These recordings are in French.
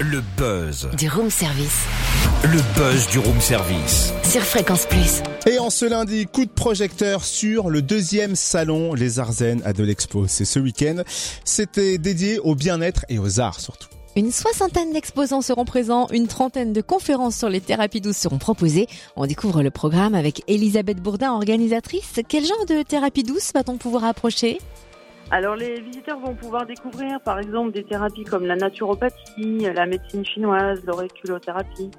Le buzz. Du room service. Le buzz du room service. Sur Fréquence Plus. Et en ce lundi, coup de projecteur sur le deuxième salon Les Arzennes à de l'Expo. C'est ce week-end. C'était dédié au bien-être et aux arts surtout. Une soixantaine d'exposants seront présents, une trentaine de conférences sur les thérapies douces seront proposées. On découvre le programme avec Elisabeth Bourdin, organisatrice. Quel genre de thérapie douce va-t-on pouvoir approcher? Alors les visiteurs vont pouvoir découvrir par exemple des thérapies comme la naturopathie, la médecine chinoise, l'auriculothérapie,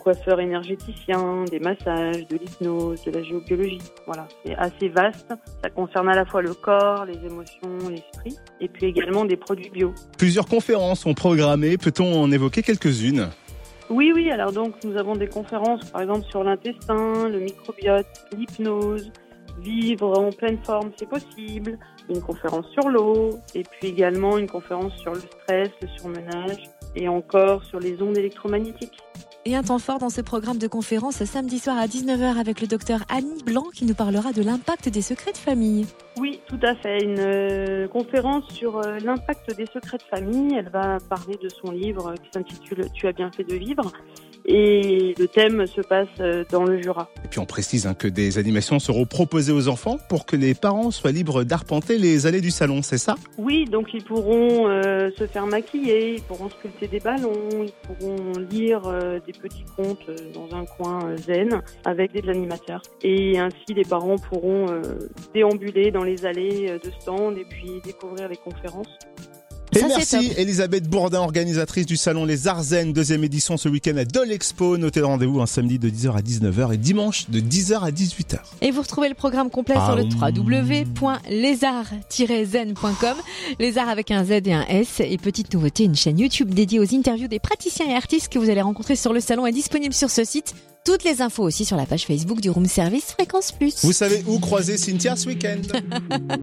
coiffeur énergéticien, des massages, de l'hypnose, de la géobiologie. Voilà, c'est assez vaste. Ça concerne à la fois le corps, les émotions, l'esprit, et puis également des produits bio. Plusieurs conférences sont programmées. Peut-on en évoquer quelques-unes? Oui, oui, alors donc nous avons des conférences par exemple sur l'intestin, le microbiote, l'hypnose, vivre en pleine forme, c'est possible. Une conférence sur l'eau, et puis également une conférence sur le stress, le surmenage, et encore sur les ondes électromagnétiques. Et un temps fort dans ce programme de conférence samedi soir à 19h avec le docteur Annie Blanc qui nous parlera de l'impact des secrets de famille. Oui, tout à fait. Une euh, conférence sur euh, l'impact des secrets de famille. Elle va parler de son livre qui s'intitule Tu as bien fait de vivre et le thème se passe euh, dans le Jura. Et puis on précise hein, que des animations seront proposées aux enfants pour que les parents soient libres d'arpenter les allées du salon, c'est ça? Oui, donc ils pourront euh, se faire maquiller, ils pourront sculpter des ballons, ils pourront lire euh, des petits contes dans un coin zen avec des animateurs. Et ainsi les parents pourront déambuler dans les allées de stand et puis découvrir les conférences. Et merci Elisabeth Bourdin, organisatrice du salon Les Arzennes, deuxième édition ce week-end à Dole Expo. Notez le rendez-vous un samedi de 10h à 19h et dimanche de 10h à 18h. Et vous retrouvez le programme complet sur le www.lesarts-zen.com. Les arts avec un Z et un S. Et petite nouveauté, une chaîne YouTube dédiée aux interviews des praticiens et artistes que vous allez rencontrer sur le salon est disponible sur ce site. Toutes les infos aussi sur la page Facebook du Room Service Fréquence Plus. Vous savez où croiser Cynthia ce week-end